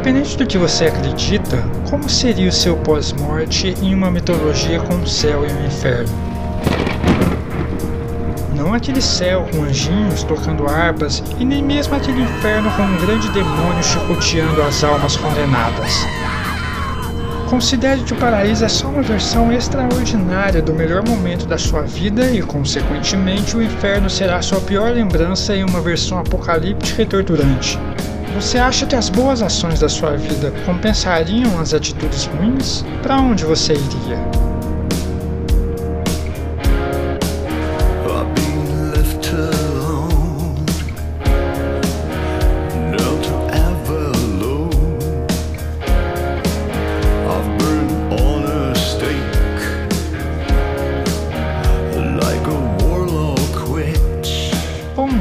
Independente do que você acredita, como seria o seu pós-morte em uma mitologia com o céu e o inferno? Não aquele céu com anjinhos tocando harpas e nem mesmo aquele inferno com um grande demônio chicoteando as almas condenadas. Considere que o paraíso é só uma versão extraordinária do melhor momento da sua vida e, consequentemente, o inferno será sua pior lembrança em uma versão apocalíptica e torturante. Você acha que as boas ações da sua vida compensariam as atitudes ruins? Para onde você iria?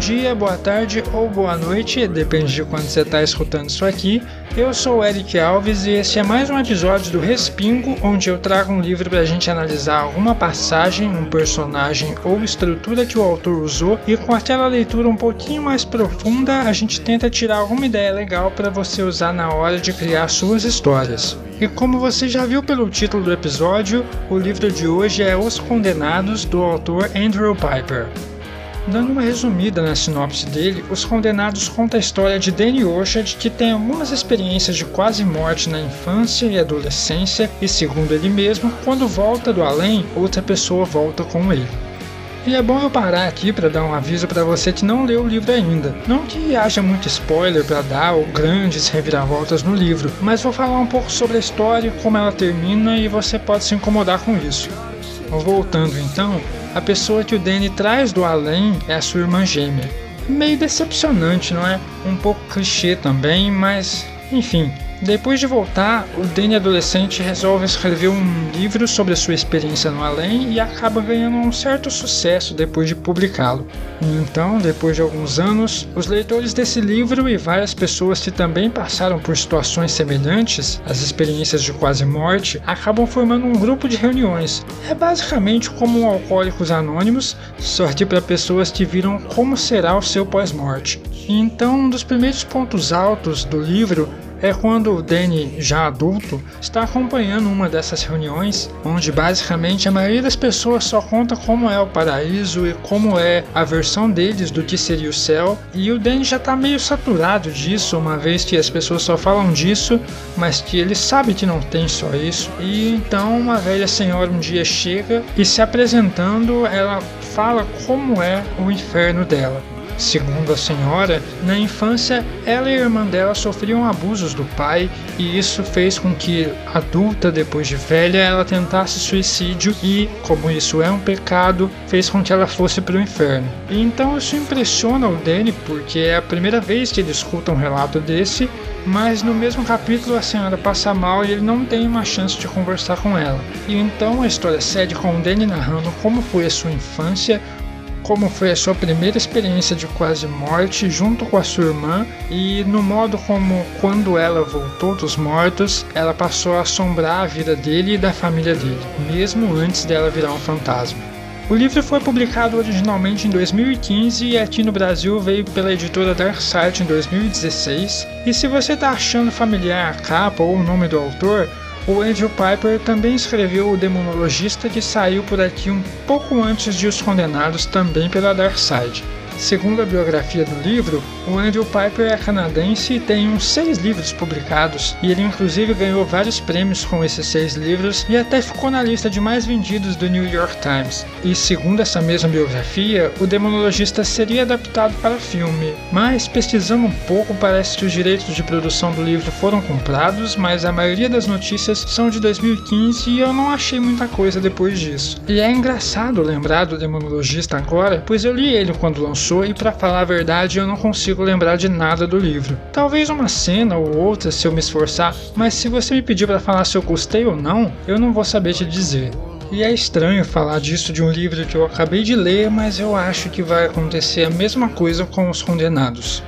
Dia, boa tarde ou boa noite, depende de quando você está escutando isso aqui. Eu sou o Eric Alves e este é mais um episódio do Respingo, onde eu trago um livro para a gente analisar alguma passagem, um personagem ou estrutura que o autor usou e com aquela leitura um pouquinho mais profunda a gente tenta tirar alguma ideia legal para você usar na hora de criar suas histórias. E como você já viu pelo título do episódio, o livro de hoje é Os Condenados do autor Andrew Piper. Dando uma resumida na sinopse dele, Os Condenados conta a história de Danny Orchard, que tem algumas experiências de quase morte na infância e adolescência, e segundo ele mesmo, quando volta do além, outra pessoa volta com ele. E é bom eu parar aqui para dar um aviso para você que não leu o livro ainda. Não que haja muito spoiler para dar ou grandes reviravoltas no livro, mas vou falar um pouco sobre a história, como ela termina e você pode se incomodar com isso. Voltando então, a pessoa que o Danny traz do além é a sua irmã gêmea. Meio decepcionante, não é? Um pouco clichê também, mas enfim, depois de voltar, o Danny adolescente resolve escrever um livro sobre a sua experiência no além e acaba ganhando um certo sucesso depois de publicá-lo. Então, depois de alguns anos, os leitores desse livro e várias pessoas que também passaram por situações semelhantes, as experiências de quase morte, acabam formando um grupo de reuniões. É basicamente como um Alcoólicos Anônimos, que para pessoas que viram como será o seu pós-morte. Então, um dos primeiros pontos altos do livro é quando o Danny, já adulto, está acompanhando uma dessas reuniões, onde basicamente a maioria das pessoas só conta como é o paraíso e como é a versão deles do que seria o céu, e o Danny já está meio saturado disso, uma vez que as pessoas só falam disso, mas que ele sabe que não tem só isso. E então uma velha senhora um dia chega e se apresentando, ela fala como é o inferno dela. Segundo a senhora, na infância ela e a irmã dela sofriam abusos do pai e isso fez com que, adulta depois de velha, ela tentasse suicídio e, como isso é um pecado, fez com que ela fosse para o inferno. E então isso impressiona o Danny porque é a primeira vez que ele escuta um relato desse, mas no mesmo capítulo a senhora passa mal e ele não tem uma chance de conversar com ela. E então a história segue com o Danny narrando como foi a sua infância, como foi a sua primeira experiência de quase morte junto com a sua irmã e no modo como, quando ela voltou dos mortos, ela passou a assombrar a vida dele e da família dele, mesmo antes dela virar um fantasma. O livro foi publicado originalmente em 2015 e aqui no Brasil veio pela editora Dark Side em 2016. E se você está achando familiar a capa ou o nome do autor, o Andrew Piper também escreveu O Demonologista, que saiu por aqui um pouco antes de Os Condenados, também pela Dark Side. Segundo a biografia do livro, o Andrew Piper é canadense e tem uns seis livros publicados, e ele inclusive ganhou vários prêmios com esses seis livros e até ficou na lista de mais vendidos do New York Times. E segundo essa mesma biografia, o Demonologista seria adaptado para filme, mas pesquisando um pouco parece que os direitos de produção do livro foram comprados, mas a maioria das notícias são de 2015 e eu não achei muita coisa depois disso. E é engraçado lembrar do Demonologista agora, pois eu li ele quando lançou e para falar a verdade eu não consigo lembrar de nada do livro. Talvez uma cena ou outra se eu me esforçar, mas se você me pedir para falar se eu gostei ou não, eu não vou saber te dizer. E é estranho falar disso de um livro que eu acabei de ler, mas eu acho que vai acontecer a mesma coisa com Os Condenados.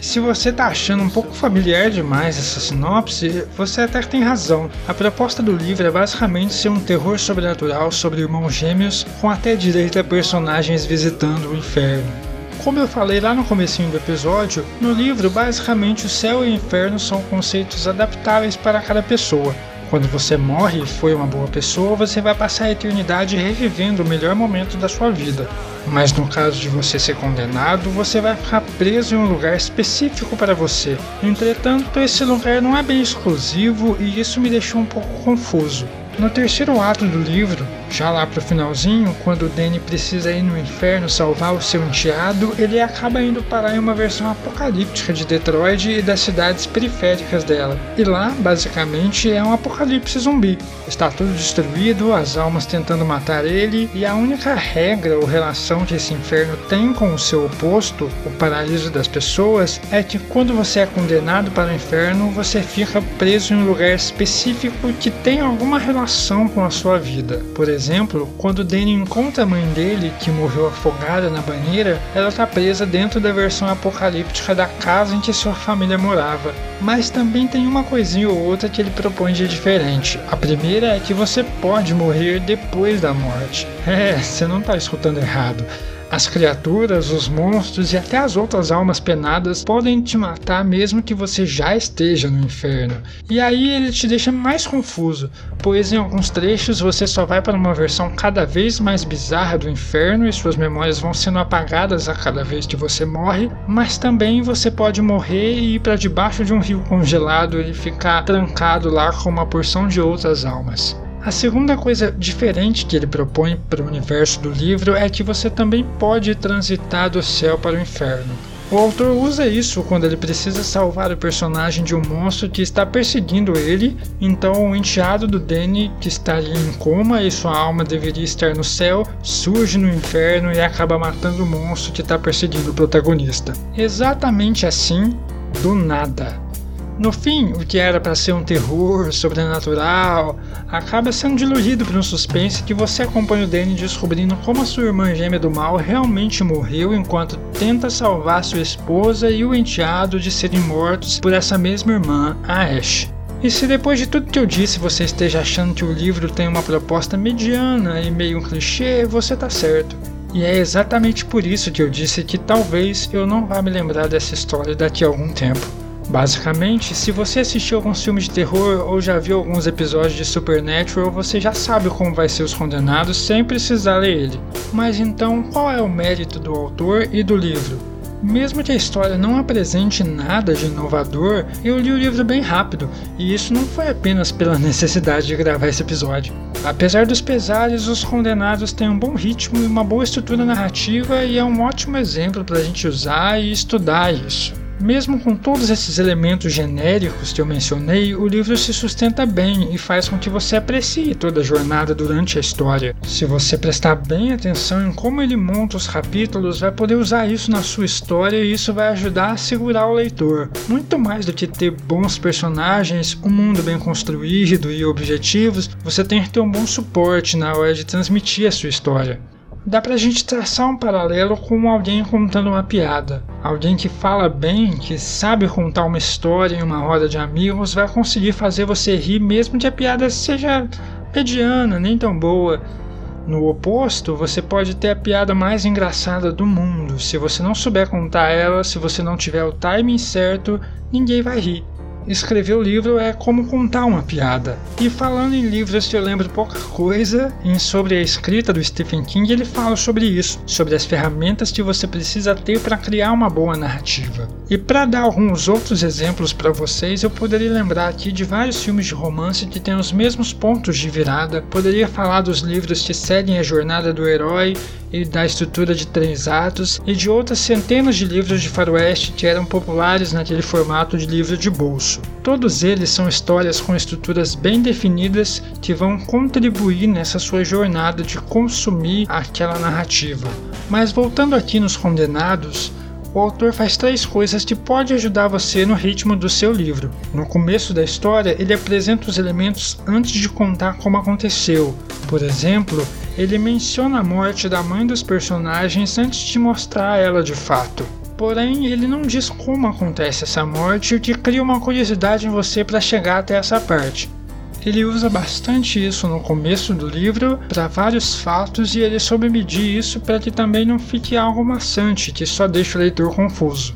Se você tá achando um pouco familiar demais essa sinopse, você até tem razão. A proposta do livro é basicamente ser um terror sobrenatural sobre irmãos gêmeos, com até direito a personagens visitando o inferno. Como eu falei lá no comecinho do episódio, no livro basicamente o céu e o inferno são conceitos adaptáveis para cada pessoa. Quando você morre e foi uma boa pessoa, você vai passar a eternidade revivendo o melhor momento da sua vida. Mas no caso de você ser condenado, você vai ficar preso em um lugar específico para você. Entretanto, esse lugar não é bem exclusivo e isso me deixou um pouco confuso. No terceiro ato do livro, já lá pro finalzinho, quando Danny precisa ir no inferno salvar o seu enteado, ele acaba indo parar em uma versão apocalíptica de Detroit e das cidades periféricas dela. E lá, basicamente, é um apocalipse zumbi. Está tudo destruído, as almas tentando matar ele, e a única regra ou relação que esse inferno tem com o seu oposto, o paraíso das pessoas, é que quando você é condenado para o inferno, você fica preso em um lugar específico que tem alguma relação relação com a sua vida. Por exemplo, quando Danny encontra a mãe dele, que morreu afogada na banheira, ela está presa dentro da versão apocalíptica da casa em que sua família morava. Mas também tem uma coisinha ou outra que ele propõe de diferente. A primeira é que você pode morrer depois da morte. É, você não está escutando errado. As criaturas, os monstros e até as outras almas penadas podem te matar mesmo que você já esteja no inferno. E aí ele te deixa mais confuso, pois em alguns trechos você só vai para uma versão cada vez mais bizarra do inferno e suas memórias vão sendo apagadas a cada vez que você morre, mas também você pode morrer e ir para debaixo de um rio congelado e ficar trancado lá com uma porção de outras almas. A segunda coisa diferente que ele propõe para o universo do livro é que você também pode transitar do céu para o inferno. O autor usa isso quando ele precisa salvar o personagem de um monstro que está perseguindo ele, então o enteado do Danny, que está ali em coma e sua alma deveria estar no céu, surge no inferno e acaba matando o monstro que está perseguindo o protagonista. Exatamente assim, do nada. No fim, o que era para ser um terror sobrenatural acaba sendo diluído por um suspense que você acompanha o Danny descobrindo como a sua irmã gêmea do mal realmente morreu enquanto tenta salvar sua esposa e o enteado de serem mortos por essa mesma irmã, a Ash. E se depois de tudo que eu disse você esteja achando que o livro tem uma proposta mediana e meio um clichê, você tá certo. E é exatamente por isso que eu disse que talvez eu não vá me lembrar dessa história daqui a algum tempo. Basicamente, se você assistiu alguns filmes de terror ou já viu alguns episódios de Supernatural, você já sabe como vai ser os condenados sem precisar ler ele. Mas então, qual é o mérito do autor e do livro? Mesmo que a história não apresente nada de inovador, eu li o livro bem rápido, e isso não foi apenas pela necessidade de gravar esse episódio. Apesar dos pesares, os condenados têm um bom ritmo e uma boa estrutura narrativa, e é um ótimo exemplo para a gente usar e estudar isso. Mesmo com todos esses elementos genéricos que eu mencionei, o livro se sustenta bem e faz com que você aprecie toda a jornada durante a história. Se você prestar bem atenção em como ele monta os capítulos, vai poder usar isso na sua história e isso vai ajudar a segurar o leitor. Muito mais do que ter bons personagens, um mundo bem construído e objetivos, você tem que ter um bom suporte na hora de transmitir a sua história dá pra gente traçar um paralelo com alguém contando uma piada. Alguém que fala bem, que sabe contar uma história em uma roda de amigos, vai conseguir fazer você rir mesmo que a piada seja mediana, nem tão boa. No oposto, você pode ter a piada mais engraçada do mundo. Se você não souber contar ela, se você não tiver o timing certo, ninguém vai rir. Escrever o livro é como contar uma piada. E falando em livros que eu lembro pouca coisa, em sobre a escrita do Stephen King, ele fala sobre isso, sobre as ferramentas que você precisa ter para criar uma boa narrativa. E para dar alguns outros exemplos para vocês, eu poderia lembrar aqui de vários filmes de romance que têm os mesmos pontos de virada, poderia falar dos livros que seguem a jornada do herói e da estrutura de três atos, e de outras centenas de livros de faroeste que eram populares naquele formato de livro de bolso. Todos eles são histórias com estruturas bem definidas que vão contribuir nessa sua jornada de consumir aquela narrativa. Mas voltando aqui nos Condenados, o autor faz três coisas que pode ajudar você no ritmo do seu livro. No começo da história, ele apresenta os elementos antes de contar como aconteceu. Por exemplo, ele menciona a morte da mãe dos personagens antes de mostrar ela de fato. Porém, ele não diz como acontece essa morte, o que cria uma curiosidade em você para chegar até essa parte. Ele usa bastante isso no começo do livro para vários fatos e ele soube medir isso para que também não fique algo maçante que só deixa o leitor confuso.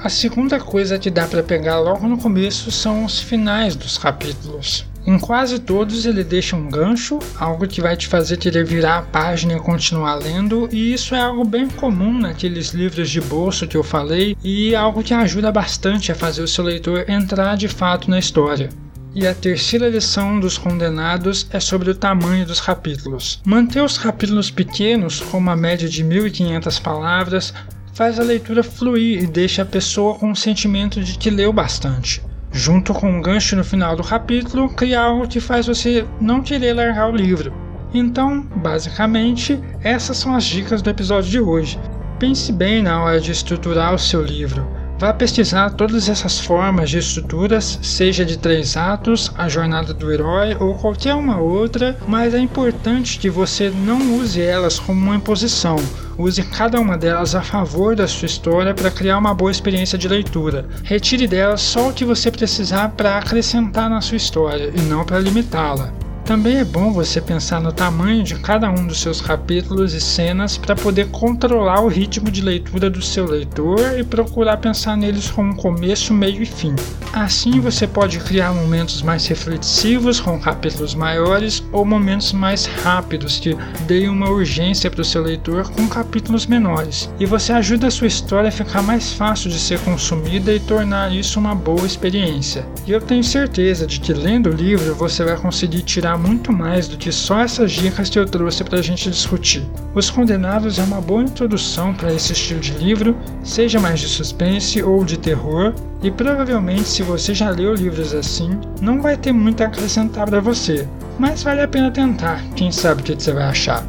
A segunda coisa que dá para pegar logo no começo são os finais dos capítulos. Em quase todos ele deixa um gancho, algo que vai te fazer querer virar a página e continuar lendo, e isso é algo bem comum naqueles livros de bolso que eu falei e algo que ajuda bastante a fazer o seu leitor entrar de fato na história. E a terceira lição dos condenados é sobre o tamanho dos capítulos. Manter os capítulos pequenos, com uma média de 1500 palavras, faz a leitura fluir e deixa a pessoa com o sentimento de que leu bastante junto com um gancho no final do capítulo, cria algo que faz você não querer largar o livro. Então, basicamente, essas são as dicas do episódio de hoje. Pense bem na hora de estruturar o seu livro. Vá pesquisar todas essas formas de estruturas, seja de três atos, a jornada do herói ou qualquer uma outra, mas é importante que você não use elas como uma imposição. Use cada uma delas a favor da sua história para criar uma boa experiência de leitura. Retire delas só o que você precisar para acrescentar na sua história e não para limitá-la. Também é bom você pensar no tamanho de cada um dos seus capítulos e cenas para poder controlar o ritmo de leitura do seu leitor e procurar pensar neles como começo, meio e fim. Assim você pode criar momentos mais reflexivos com capítulos maiores ou momentos mais rápidos que deem uma urgência para o seu leitor com capítulos menores. E você ajuda a sua história a ficar mais fácil de ser consumida e tornar isso uma boa experiência. E eu tenho certeza de que lendo o livro você vai conseguir tirar muito mais do que só essas dicas que eu trouxe para a gente discutir. Os Condenados é uma boa introdução para esse estilo de livro, seja mais de suspense ou de terror, e provavelmente se você já leu livros assim, não vai ter muito a acrescentar para você, mas vale a pena tentar, quem sabe o que você vai achar.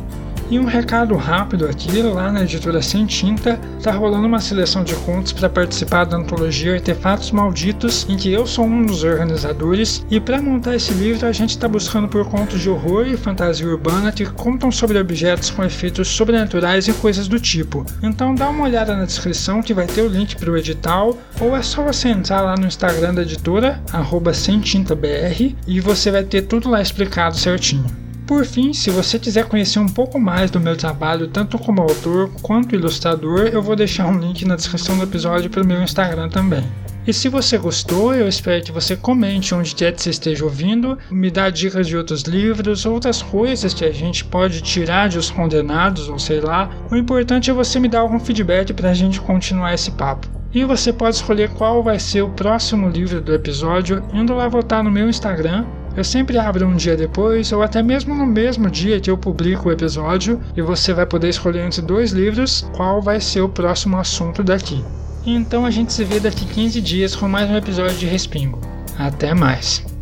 E um recado rápido aqui, lá na editora Sem Tinta, tá rolando uma seleção de contos para participar da antologia Artefatos Malditos, em que eu sou um dos organizadores, e para montar esse livro a gente está buscando por contos de horror e fantasia urbana que contam sobre objetos com efeitos sobrenaturais e coisas do tipo. Então dá uma olhada na descrição que vai ter o link para o edital, ou é só você entrar lá no Instagram da editora, arroba semtintabr, e você vai ter tudo lá explicado certinho. Por fim, se você quiser conhecer um pouco mais do meu trabalho, tanto como autor quanto ilustrador, eu vou deixar um link na descrição do episódio para o meu Instagram também. E se você gostou, eu espero que você comente onde quer que você esteja ouvindo, me dá dicas de outros livros, outras coisas que a gente pode tirar de Os Condenados, ou sei lá. O importante é você me dar algum feedback para a gente continuar esse papo. E você pode escolher qual vai ser o próximo livro do episódio indo lá votar no meu Instagram eu sempre abro um dia depois, ou até mesmo no mesmo dia que eu publico o episódio, e você vai poder escolher entre dois livros qual vai ser o próximo assunto daqui. Então a gente se vê daqui 15 dias com mais um episódio de Respingo. Até mais!